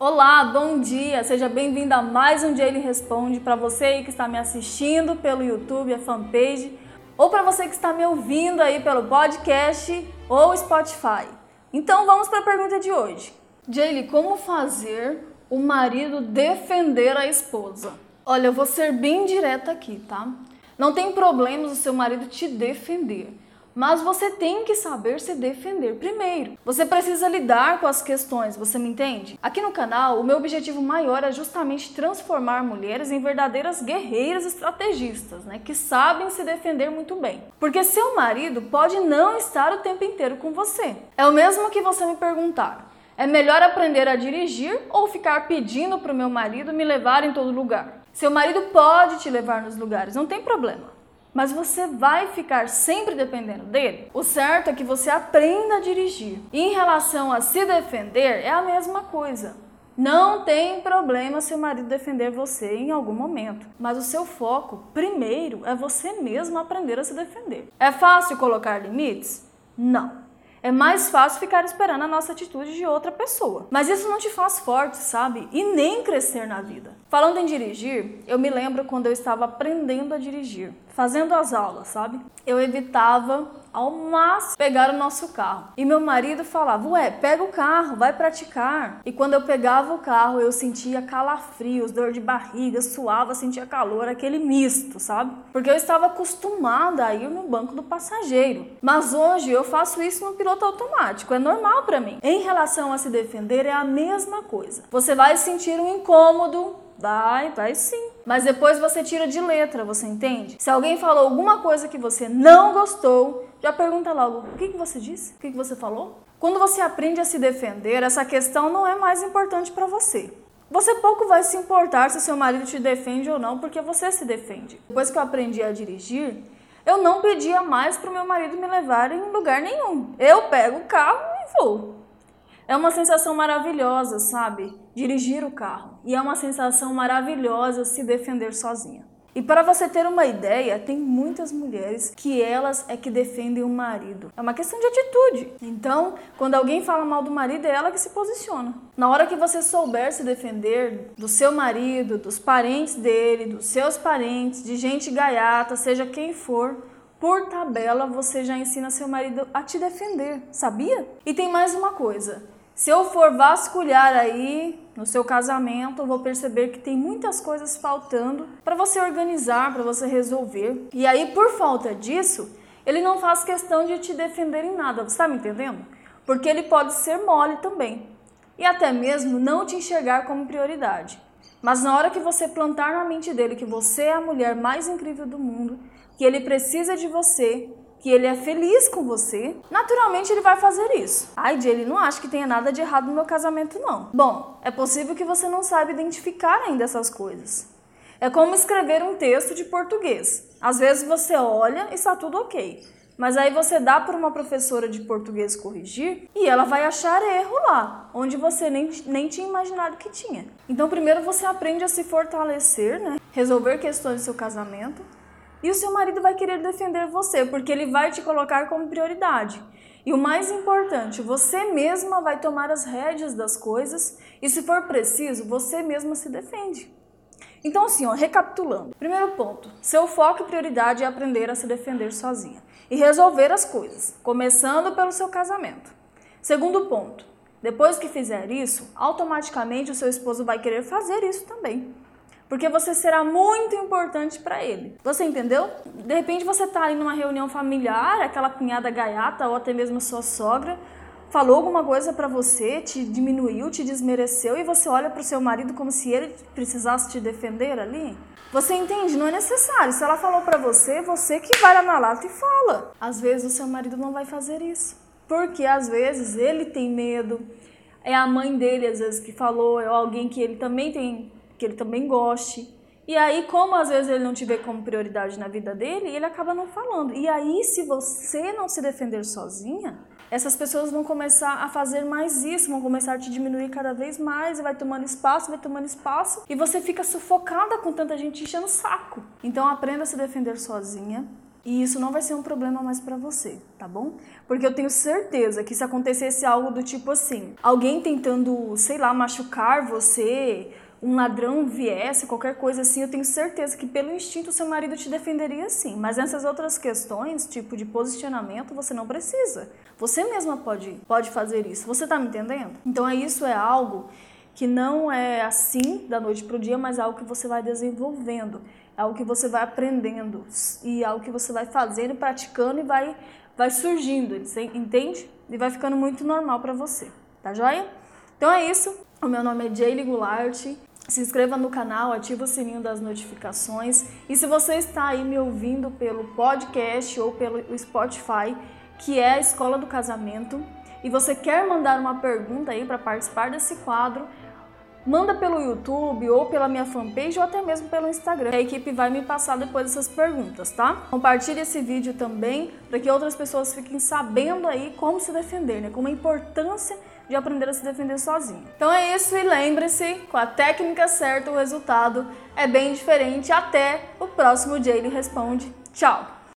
Olá, bom dia! Seja bem-vindo a mais um Dia Ele Responde para você aí que está me assistindo pelo YouTube, a fanpage, ou para você que está me ouvindo aí pelo podcast ou Spotify. Então vamos para a pergunta de hoje. Jaylee, como fazer o marido defender a esposa? Olha, eu vou ser bem direta aqui, tá? Não tem problemas o seu marido te defender. Mas você tem que saber se defender primeiro. Você precisa lidar com as questões, você me entende? Aqui no canal, o meu objetivo maior é justamente transformar mulheres em verdadeiras guerreiras estrategistas, né, que sabem se defender muito bem. Porque seu marido pode não estar o tempo inteiro com você. É o mesmo que você me perguntar: é melhor aprender a dirigir ou ficar pedindo para o meu marido me levar em todo lugar? Seu marido pode te levar nos lugares, não tem problema mas você vai ficar sempre dependendo dele? O certo é que você aprenda a dirigir. Em relação a se defender, é a mesma coisa. Não tem problema se o marido defender você em algum momento, mas o seu foco primeiro é você mesmo aprender a se defender. É fácil colocar limites? Não. É mais fácil ficar esperando a nossa atitude de outra pessoa. Mas isso não te faz forte, sabe? E nem crescer na vida. Falando em dirigir, eu me lembro quando eu estava aprendendo a dirigir, fazendo as aulas, sabe? Eu evitava ao máximo pegar o nosso carro. E meu marido falava: Ué, pega o carro, vai praticar. E quando eu pegava o carro, eu sentia calafrios, dor de barriga, suava, sentia calor, aquele misto, sabe? Porque eu estava acostumada a ir no banco do passageiro. Mas hoje eu faço isso no piloto automático, é normal para mim. Em relação a se defender, é a mesma coisa. Você vai sentir um incômodo, Vai, vai sim. Mas depois você tira de letra, você entende? Se alguém falou alguma coisa que você não gostou, já pergunta logo: o que, que você disse? O que, que você falou? Quando você aprende a se defender, essa questão não é mais importante para você. Você pouco vai se importar se seu marido te defende ou não, porque você se defende. Depois que eu aprendi a dirigir, eu não pedia mais para o meu marido me levar em lugar nenhum. Eu pego o carro e vou. É uma sensação maravilhosa, sabe? Dirigir o carro. E é uma sensação maravilhosa se defender sozinha. E para você ter uma ideia, tem muitas mulheres que elas é que defendem o marido. É uma questão de atitude. Então, quando alguém fala mal do marido, é ela que se posiciona. Na hora que você souber se defender do seu marido, dos parentes dele, dos seus parentes, de gente gaiata, seja quem for, por tabela você já ensina seu marido a te defender, sabia? E tem mais uma coisa. Se eu for vasculhar aí no seu casamento, eu vou perceber que tem muitas coisas faltando para você organizar, para você resolver. E aí, por falta disso, ele não faz questão de te defender em nada, você está me entendendo? Porque ele pode ser mole também e até mesmo não te enxergar como prioridade. Mas na hora que você plantar na mente dele que você é a mulher mais incrível do mundo, que ele precisa de você, que ele é feliz com você, naturalmente ele vai fazer isso. Ai, Jay, ele não acha que tenha nada de errado no meu casamento, não. Bom, é possível que você não saiba identificar ainda essas coisas. É como escrever um texto de português. Às vezes você olha e está tudo ok. Mas aí você dá para uma professora de português corrigir e ela vai achar erro lá, onde você nem, nem tinha imaginado que tinha. Então, primeiro você aprende a se fortalecer, né? resolver questões do seu casamento, e o seu marido vai querer defender você, porque ele vai te colocar como prioridade. E o mais importante, você mesma vai tomar as rédeas das coisas e, se for preciso, você mesma se defende. Então, assim, ó, recapitulando. Primeiro ponto: seu foco e prioridade é aprender a se defender sozinha e resolver as coisas, começando pelo seu casamento. Segundo ponto: depois que fizer isso, automaticamente o seu esposo vai querer fazer isso também porque você será muito importante para ele. Você entendeu? De repente você está ali numa reunião familiar, aquela cunhada gaiata ou até mesmo sua sogra falou alguma coisa para você, te diminuiu, te desmereceu e você olha para o seu marido como se ele precisasse te defender ali? Você entende? Não é necessário. Se ela falou para você, você que vai lá na lata e fala. Às vezes o seu marido não vai fazer isso. Porque às vezes ele tem medo, é a mãe dele às vezes que falou, é alguém que ele também tem que ele também goste. E aí, como às vezes ele não te vê como prioridade na vida dele, ele acaba não falando. E aí, se você não se defender sozinha, essas pessoas vão começar a fazer mais isso, vão começar a te diminuir cada vez mais, vai tomando espaço, vai tomando espaço, e você fica sufocada com tanta gente enchendo o saco. Então aprenda a se defender sozinha, E isso não vai ser um problema mais para você, tá bom? Porque eu tenho certeza que se acontecesse algo do tipo assim, alguém tentando, sei lá, machucar você, um ladrão viesse, qualquer coisa assim, eu tenho certeza que pelo instinto seu marido te defenderia sim. Mas nessas outras questões, tipo de posicionamento, você não precisa. Você mesma pode, pode fazer isso. Você tá me entendendo? Então é isso é algo que não é assim da noite para o dia, mas é algo que você vai desenvolvendo, é algo que você vai aprendendo e é algo que você vai fazendo, praticando e vai, vai surgindo, entende? E vai ficando muito normal para você, tá joia? Então é isso. O meu nome é Jaylee Goulart. Se inscreva no canal, ativa o sininho das notificações. E se você está aí me ouvindo pelo podcast ou pelo Spotify, que é a Escola do Casamento, e você quer mandar uma pergunta aí para participar desse quadro, manda pelo YouTube ou pela minha fanpage ou até mesmo pelo Instagram. A equipe vai me passar depois essas perguntas, tá? Compartilhe esse vídeo também para que outras pessoas fiquem sabendo aí como se defender, né? Como a importância de aprender a se defender sozinho. Então é isso e lembre-se, com a técnica certa o resultado é bem diferente. Até o próximo Jaylee Responde. Tchau!